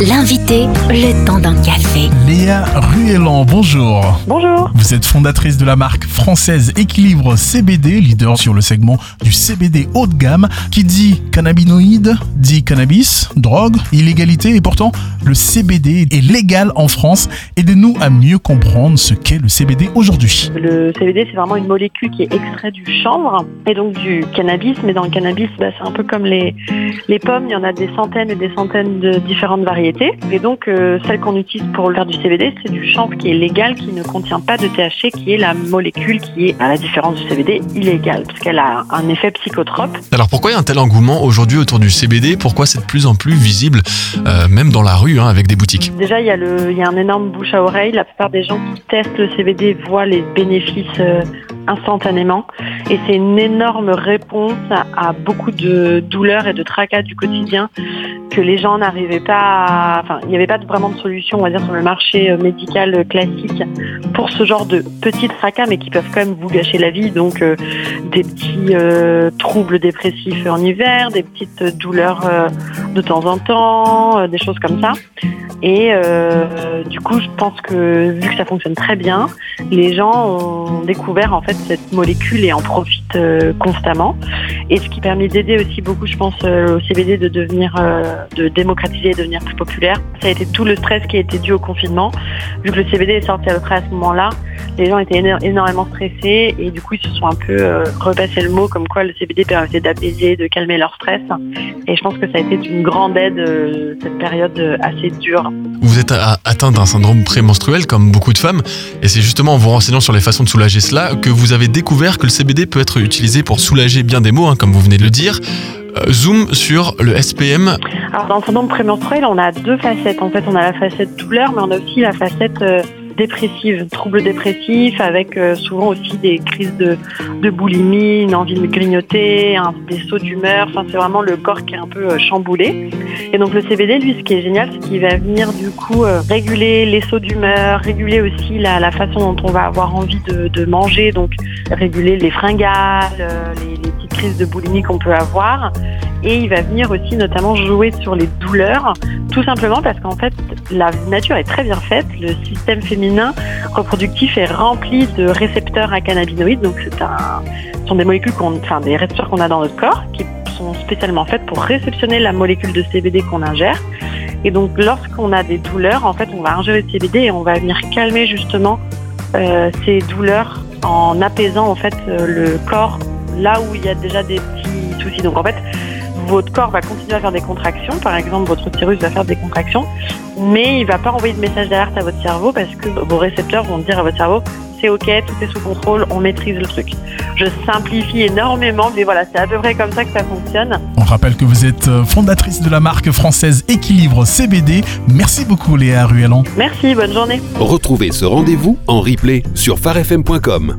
L'invité, le temps d'un café. Léa Ruellan, bonjour. Bonjour. Vous êtes fondatrice de la marque française Équilibre CBD, leader sur le segment du CBD haut de gamme, qui dit cannabinoïde, dit cannabis, drogue, illégalité, et pourtant le CBD est légal en France. Aidez-nous à mieux comprendre ce qu'est le CBD aujourd'hui. Le CBD, c'est vraiment une molécule qui est extraite du chanvre et donc du cannabis. Mais dans le cannabis, bah, c'est un peu comme les, les pommes, il y en a des centaines et des centaines de différentes variétés. Et donc, euh, celle qu'on utilise pour faire du CBD, c'est du chanvre qui est légal, qui ne contient pas de THC, qui est la molécule qui est, à la différence du CBD, illégale, parce qu'elle a un effet psychotrope. Alors pourquoi il y a un tel engouement aujourd'hui autour du CBD Pourquoi c'est de plus en plus visible, euh, même dans la rue, hein, avec des boutiques? Déjà, il y, a le, il y a un énorme bouche à oreille. La plupart des gens qui testent le CBD voient les bénéfices euh, instantanément. Et c'est une énorme réponse à, beaucoup de douleurs et de tracas du quotidien que les gens n'arrivaient pas à... Enfin, il n'y avait pas vraiment de solution, on va dire, sur le marché euh, médical classique pour ce genre de petits tracas, mais qui peuvent quand même vous gâcher la vie. Donc, euh, des petits euh, troubles dépressifs en hiver, des petites douleurs de temps en temps, des choses comme ça. Et du coup, je pense que vu que ça fonctionne très bien, les gens ont découvert en fait cette molécule et en profitent euh, constamment. Et ce qui permet d'aider aussi beaucoup, je pense, euh, au CBD de devenir, euh, de démocratiser et devenir plus populaire. Ça a été tout le stress qui a été dû au confinement. Vu que le CBD est sorti à peu près à ce moment-là, les gens étaient énormément stressés et du coup ils se sont un peu repassé le mot comme quoi le CBD permettait d'apaiser, de calmer leur stress. Et je pense que ça a été d'une grande aide cette période assez dure. Vous êtes atteint d'un syndrome prémenstruel comme beaucoup de femmes et c'est justement en vous renseignant sur les façons de soulager cela que vous avez découvert que le CBD peut être utilisé pour soulager bien des maux, hein, comme vous venez de le dire. Euh, zoom sur le SPM. Alors dans le syndrome prémenstruel, on a deux facettes. En fait, on a la facette douleur, mais on a aussi la facette euh, dépressive, troubles dépressifs, avec euh, souvent aussi des crises de, boulimie, une envie de grignoter, des sauts d'humeur. Enfin, c'est vraiment le corps qui est un peu euh, chamboulé. Et donc le CBD, lui, ce qui est génial, c'est qu'il va venir du coup euh, réguler les sauts d'humeur, réguler aussi la, façon dont on va avoir envie de, de manger, donc réguler les fringales, les, les petites crises de boulimie qu'on peut avoir et il va venir aussi notamment jouer sur les douleurs, tout simplement parce qu'en fait la nature est très bien faite, le système féminin reproductif est rempli de récepteurs à cannabinoïdes, donc c'est un, ce sont des molécules enfin des récepteurs qu'on a dans notre corps qui sont spécialement faites pour réceptionner la molécule de CBD qu'on ingère. Et donc lorsqu'on a des douleurs, en fait on va ingérer le CBD et on va venir calmer justement euh, ces douleurs en apaisant en fait euh, le corps là où il y a déjà des petits soucis. Donc en fait, votre corps va continuer à faire des contractions. Par exemple, votre utérus va faire des contractions, mais il va pas envoyer de message d'alerte à votre cerveau parce que vos récepteurs vont dire à votre cerveau c'est ok, tout est sous contrôle, on maîtrise le truc. Je simplifie énormément, mais voilà, c'est à peu près comme ça que ça fonctionne. On rappelle que vous êtes euh, fondatrice de la marque française Équilibre CBD. Merci beaucoup Léa Ruellan. Merci, bonne journée. Retrouvez ce rendez-vous en replay sur farfm.com.